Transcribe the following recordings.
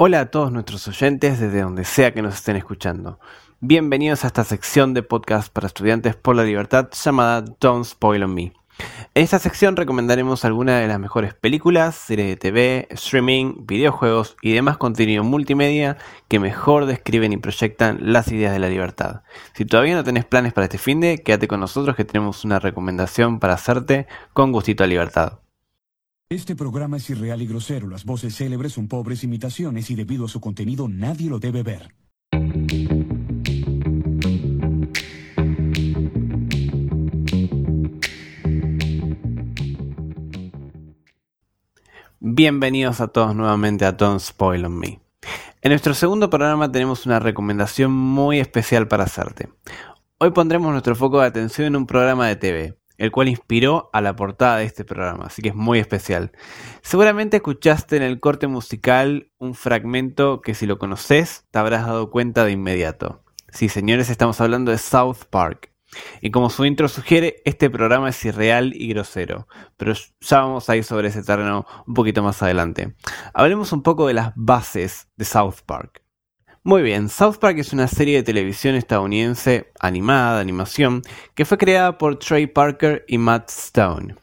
Hola a todos nuestros oyentes desde donde sea que nos estén escuchando. Bienvenidos a esta sección de podcast para estudiantes por la libertad llamada Don't Spoil on Me. En esta sección recomendaremos algunas de las mejores películas, series de TV, streaming, videojuegos y demás contenido multimedia que mejor describen y proyectan las ideas de la libertad. Si todavía no tenés planes para este fin de, quédate con nosotros que tenemos una recomendación para hacerte con gustito a libertad. Este programa es irreal y grosero. Las voces célebres son pobres imitaciones y debido a su contenido nadie lo debe ver. Bienvenidos a todos nuevamente a Don't Spoil on Me. En nuestro segundo programa tenemos una recomendación muy especial para hacerte. Hoy pondremos nuestro foco de atención en un programa de TV, el cual inspiró a la portada de este programa, así que es muy especial. Seguramente escuchaste en el corte musical un fragmento que si lo conoces te habrás dado cuenta de inmediato. Sí, señores, estamos hablando de South Park. Y como su intro sugiere, este programa es irreal y grosero, pero ya vamos a ir sobre ese terreno un poquito más adelante. Hablemos un poco de las bases de South Park. Muy bien, South Park es una serie de televisión estadounidense animada, de animación, que fue creada por Trey Parker y Matt Stone.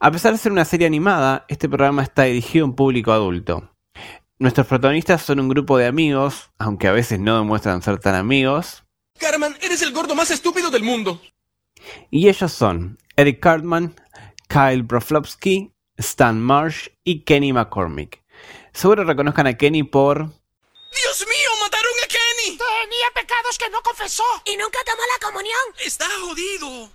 A pesar de ser una serie animada, este programa está dirigido a un público adulto. Nuestros protagonistas son un grupo de amigos, aunque a veces no demuestran ser tan amigos. Carman, eres el gordo más estúpido del mundo. Y ellos son Eric Cartman, Kyle Broflovsky, Stan Marsh y Kenny McCormick. Seguro reconozcan a Kenny por ¡Dios mío, no confesó. Y nunca tomó la comunión. Está jodido.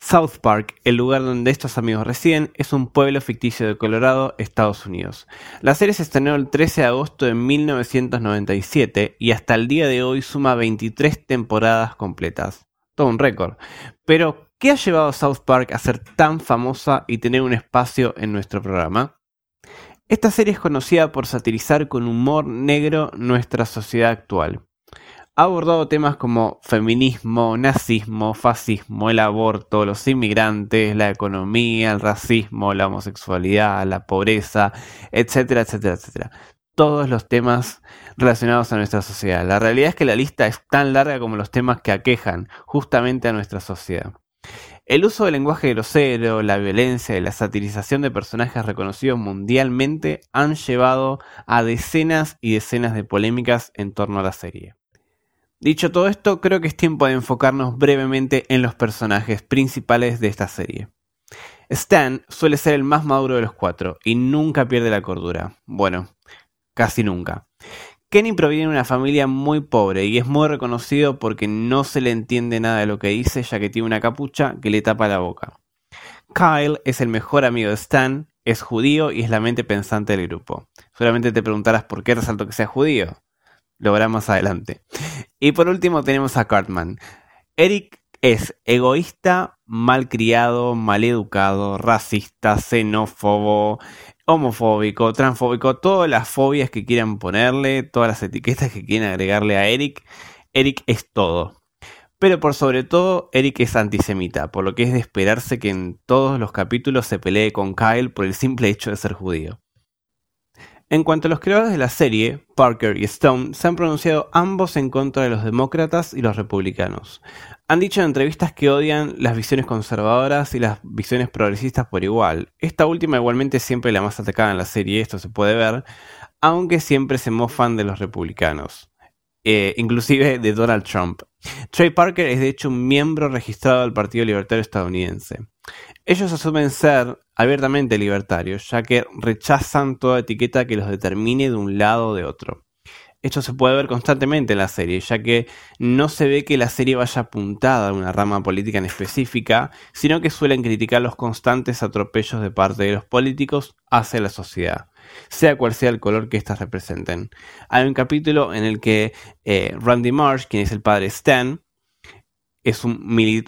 South Park, el lugar donde estos amigos residen, es un pueblo ficticio de Colorado, Estados Unidos. La serie se estrenó el 13 de agosto de 1997 y hasta el día de hoy suma 23 temporadas completas. Todo un récord. Pero, ¿qué ha llevado a South Park a ser tan famosa y tener un espacio en nuestro programa? Esta serie es conocida por satirizar con humor negro nuestra sociedad actual. Ha abordado temas como feminismo, nazismo, fascismo, el aborto, los inmigrantes, la economía, el racismo, la homosexualidad, la pobreza, etcétera, etcétera, etcétera. Todos los temas relacionados a nuestra sociedad. La realidad es que la lista es tan larga como los temas que aquejan justamente a nuestra sociedad. El uso del lenguaje grosero, la violencia y la satirización de personajes reconocidos mundialmente han llevado a decenas y decenas de polémicas en torno a la serie. Dicho todo esto, creo que es tiempo de enfocarnos brevemente en los personajes principales de esta serie. Stan suele ser el más maduro de los cuatro y nunca pierde la cordura. Bueno, casi nunca. Kenny proviene de una familia muy pobre y es muy reconocido porque no se le entiende nada de lo que dice ya que tiene una capucha que le tapa la boca. Kyle es el mejor amigo de Stan, es judío y es la mente pensante del grupo. Seguramente te preguntarás por qué resalto que sea judío. Lo más adelante. Y por último tenemos a Cartman. Eric es egoísta, malcriado, maleducado, racista, xenófobo, homofóbico, transfóbico, todas las fobias que quieran ponerle, todas las etiquetas que quieran agregarle a Eric. Eric es todo. Pero por sobre todo, Eric es antisemita, por lo que es de esperarse que en todos los capítulos se pelee con Kyle por el simple hecho de ser judío. En cuanto a los creadores de la serie, Parker y Stone se han pronunciado ambos en contra de los demócratas y los republicanos. Han dicho en entrevistas que odian las visiones conservadoras y las visiones progresistas por igual. Esta última igualmente siempre la más atacada en la serie, esto se puede ver, aunque siempre se mofan de los republicanos. Eh, inclusive de Donald Trump. Trey Parker es de hecho un miembro registrado del Partido Libertario estadounidense. Ellos asumen ser abiertamente libertarios, ya que rechazan toda etiqueta que los determine de un lado o de otro. Esto se puede ver constantemente en la serie, ya que no se ve que la serie vaya apuntada a una rama política en específica, sino que suelen criticar los constantes atropellos de parte de los políticos hacia la sociedad, sea cual sea el color que éstas representen. Hay un capítulo en el que eh, Randy Marsh, quien es el padre Stan, es un,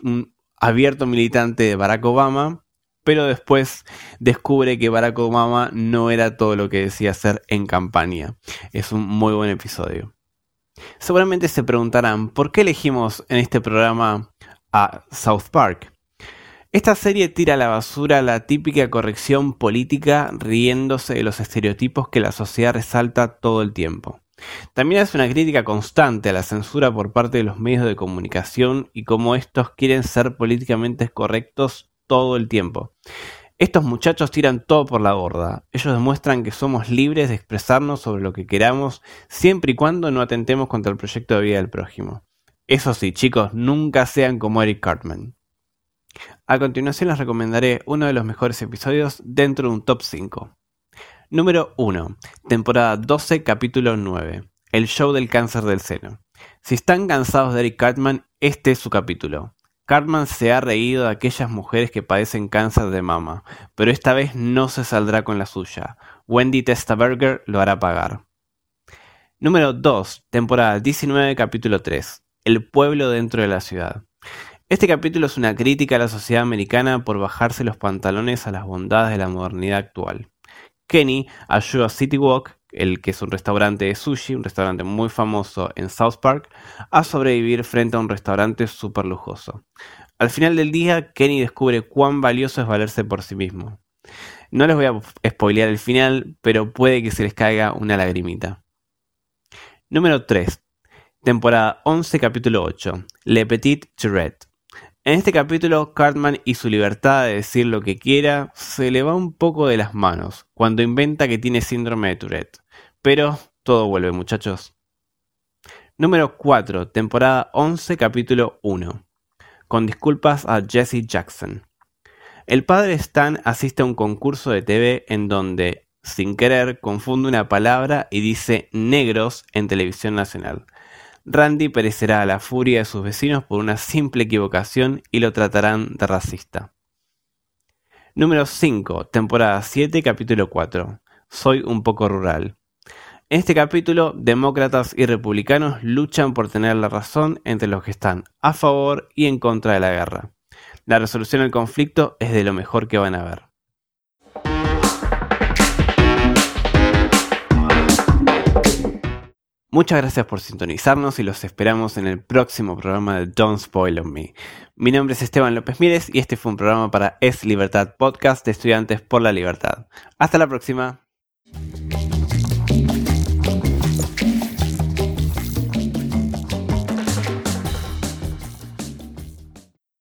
un abierto militante de Barack Obama, pero después descubre que Barack Obama no era todo lo que decía ser en campaña. Es un muy buen episodio. Seguramente se preguntarán, ¿por qué elegimos en este programa a South Park? Esta serie tira a la basura la típica corrección política riéndose de los estereotipos que la sociedad resalta todo el tiempo. También hace una crítica constante a la censura por parte de los medios de comunicación y cómo estos quieren ser políticamente correctos todo el tiempo. Estos muchachos tiran todo por la borda. Ellos demuestran que somos libres de expresarnos sobre lo que queramos siempre y cuando no atentemos contra el proyecto de vida del prójimo. Eso sí, chicos, nunca sean como Eric Cartman. A continuación les recomendaré uno de los mejores episodios dentro de un top 5. Número 1. Temporada 12, capítulo 9. El show del cáncer del seno. Si están cansados de Eric Cartman, este es su capítulo. Cartman se ha reído de aquellas mujeres que padecen cáncer de mama, pero esta vez no se saldrá con la suya. Wendy Testaberger lo hará pagar. Número 2, temporada 19, capítulo 3. El pueblo dentro de la ciudad. Este capítulo es una crítica a la sociedad americana por bajarse los pantalones a las bondades de la modernidad actual. Kenny ayuda a City Walk el que es un restaurante de sushi, un restaurante muy famoso en South Park, a sobrevivir frente a un restaurante súper lujoso. Al final del día, Kenny descubre cuán valioso es valerse por sí mismo. No les voy a spoilear el final, pero puede que se les caiga una lagrimita. Número 3. Temporada 11, capítulo 8. Le Petit Tourette. En este capítulo, Cartman y su libertad de decir lo que quiera se le va un poco de las manos cuando inventa que tiene síndrome de Tourette. Pero todo vuelve, muchachos. Número 4, temporada 11, capítulo 1. Con disculpas a Jesse Jackson. El padre Stan asiste a un concurso de TV en donde, sin querer, confunde una palabra y dice negros en televisión nacional. Randy perecerá a la furia de sus vecinos por una simple equivocación y lo tratarán de racista. Número 5, temporada 7, capítulo 4. Soy un poco rural. En este capítulo, demócratas y republicanos luchan por tener la razón entre los que están a favor y en contra de la guerra. La resolución del conflicto es de lo mejor que van a ver. Muchas gracias por sintonizarnos y los esperamos en el próximo programa de Don't Spoil on Me. Mi nombre es Esteban López Mírez y este fue un programa para Es Libertad Podcast de Estudiantes por la Libertad. Hasta la próxima.